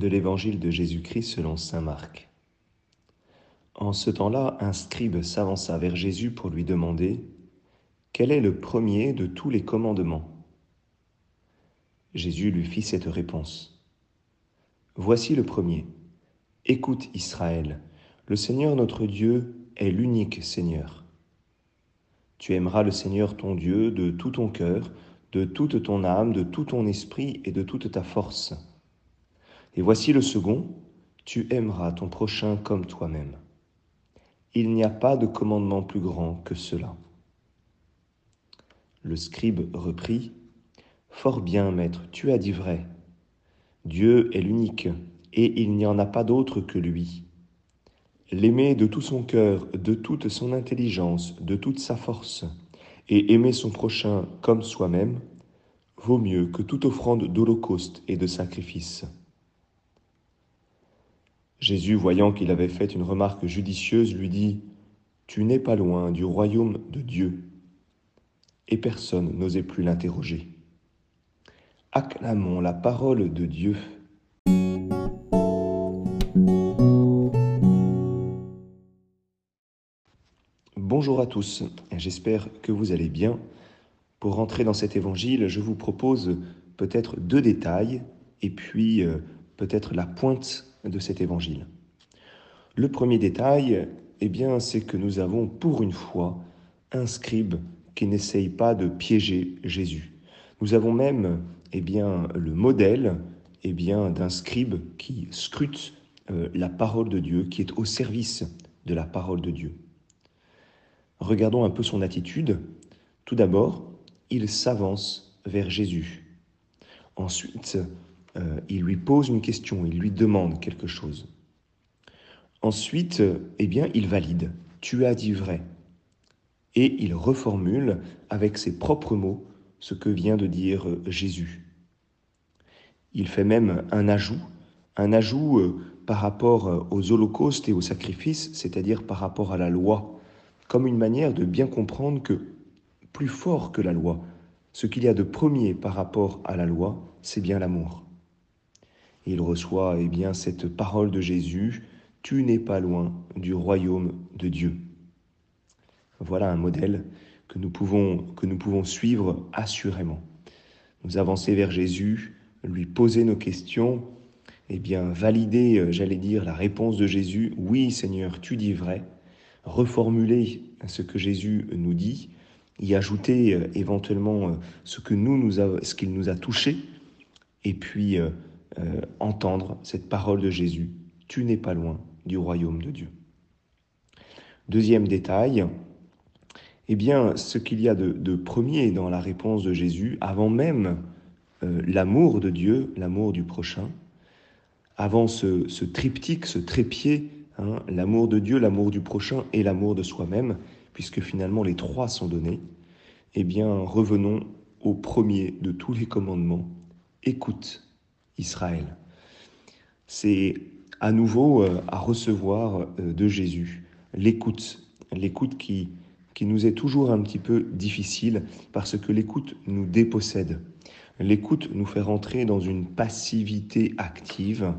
de l'évangile de Jésus-Christ selon Saint Marc. En ce temps-là, un scribe s'avança vers Jésus pour lui demander Quel est le premier de tous les commandements? Jésus lui fit cette réponse. Voici le premier. Écoute Israël, le Seigneur notre Dieu est l'unique Seigneur. Tu aimeras le Seigneur ton Dieu de tout ton cœur, de toute ton âme, de tout ton esprit et de toute ta force. Et voici le second, tu aimeras ton prochain comme toi-même. Il n'y a pas de commandement plus grand que cela. Le scribe reprit, Fort bien, maître, tu as dit vrai. Dieu est l'unique, et il n'y en a pas d'autre que lui. L'aimer de tout son cœur, de toute son intelligence, de toute sa force, et aimer son prochain comme soi-même, vaut mieux que toute offrande d'holocauste et de sacrifice. Jésus, voyant qu'il avait fait une remarque judicieuse, lui dit, Tu n'es pas loin du royaume de Dieu. Et personne n'osait plus l'interroger. Acclamons la parole de Dieu. Bonjour à tous, j'espère que vous allez bien. Pour rentrer dans cet évangile, je vous propose peut-être deux détails et puis euh, peut-être la pointe de cet évangile. Le premier détail, eh bien, c'est que nous avons pour une fois un scribe qui n'essaye pas de piéger Jésus. Nous avons même, eh bien, le modèle, eh bien, d'un scribe qui scrute euh, la parole de Dieu, qui est au service de la parole de Dieu. Regardons un peu son attitude. Tout d'abord, il s'avance vers Jésus. Ensuite, euh, il lui pose une question, il lui demande quelque chose. Ensuite, eh bien, il valide. Tu as dit vrai. Et il reformule avec ses propres mots ce que vient de dire euh, Jésus. Il fait même un ajout, un ajout euh, par rapport aux holocaustes et aux sacrifices, c'est-à-dire par rapport à la loi, comme une manière de bien comprendre que plus fort que la loi, ce qu'il y a de premier par rapport à la loi, c'est bien l'amour il reçoit eh bien cette parole de Jésus tu n'es pas loin du royaume de Dieu. Voilà un modèle que nous pouvons que nous pouvons suivre assurément. Nous avancer vers Jésus, lui poser nos questions, eh bien valider, euh, j'allais dire, la réponse de Jésus. Oui, Seigneur, tu dis vrai. Reformuler ce que Jésus nous dit, y ajouter euh, éventuellement euh, ce nous nous ce qu'il nous a touché, et puis euh, entendre cette parole de Jésus. Tu n'es pas loin du royaume de Dieu. Deuxième détail, eh bien, ce qu'il y a de, premier dans la réponse de Jésus, avant même euh, l'amour de Dieu, l'amour du prochain, avant ce, triptyque, ce trépied, hein, l'amour de Dieu, l'amour du prochain et l'amour de soi-même, puisque finalement les trois sont donnés, eh bien, revenons au premier de tous les commandements. Écoute Israël. C'est à nouveau euh, à recevoir euh, de Jésus l'écoute, l'écoute qui, nous est toujours un petit peu difficile parce que l'écoute nous dépossède. L'écoute nous fait rentrer dans une passivité active,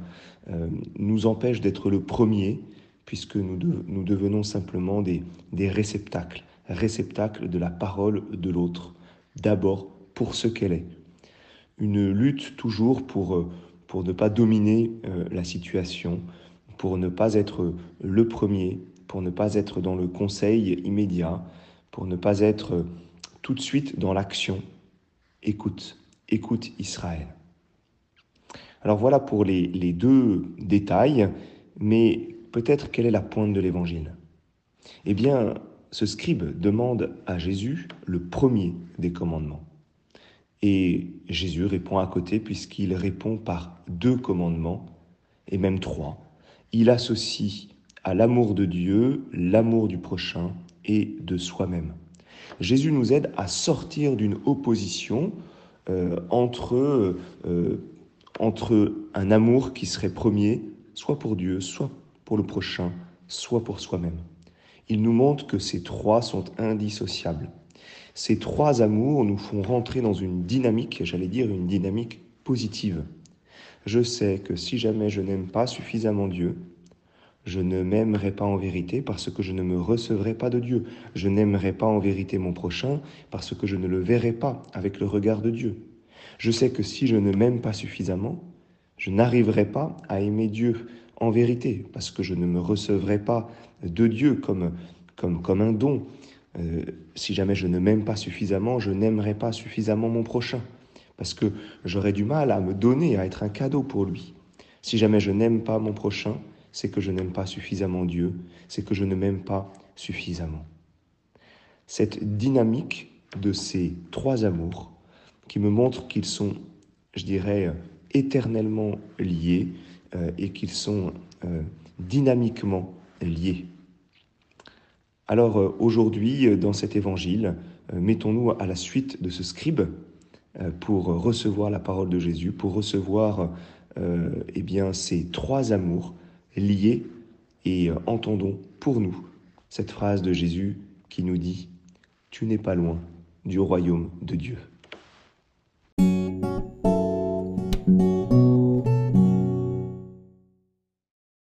euh, nous empêche d'être le premier puisque nous, nous devenons simplement des, des réceptacles, réceptacles de la parole de l'autre, d'abord pour ce qu'elle est, une lutte toujours pour, euh, pour ne pas dominer euh, la situation, pour ne pas être le premier, pour ne pas être dans le conseil immédiat, pour ne pas être tout de suite dans l'action. Écoute, écoute Israël. Alors voilà pour les, les deux détails, mais peut-être quelle est la pointe de l'évangile? Eh bien, ce scribe demande à Jésus le premier des commandements. Et Jésus répond à côté puisqu'il répond par deux commandements, et même trois. Il associe à l'amour de Dieu l'amour du prochain et de soi-même. Jésus nous aide à sortir d'une opposition euh, entre, euh, entre un amour qui serait premier, soit pour Dieu, soit pour le prochain, soit pour soi-même. Il nous montre que ces trois sont indissociables. Ces trois amours nous font rentrer dans une dynamique, j'allais dire une dynamique positive. Je sais que si jamais je n'aime pas suffisamment Dieu, je ne m'aimerai pas en vérité parce que je ne me recevrai pas de Dieu. Je n'aimerai pas en vérité mon prochain parce que je ne le verrai pas avec le regard de Dieu. Je sais que si je ne m'aime pas suffisamment, je n'arriverai pas à aimer Dieu en vérité parce que je ne me recevrai pas de Dieu comme, comme, comme un don. Euh, si jamais je ne m'aime pas suffisamment, je n'aimerai pas suffisamment mon prochain parce que j'aurai du mal à me donner, à être un cadeau pour lui. Si jamais je n'aime pas mon prochain, c'est que je n'aime pas suffisamment Dieu, c'est que je ne m'aime pas suffisamment. Cette dynamique de ces trois amours qui me montre qu'ils sont, je dirais, éternellement liés euh, et qu'ils sont euh, dynamiquement liés. Alors euh, aujourd'hui, dans cet évangile, mettons-nous à la suite de ce scribe pour recevoir la parole de Jésus, pour recevoir eh bien, ces trois amours liés et euh, entendons pour nous cette phrase de Jésus qui nous dit ⁇ Tu n'es pas loin du royaume de Dieu ⁇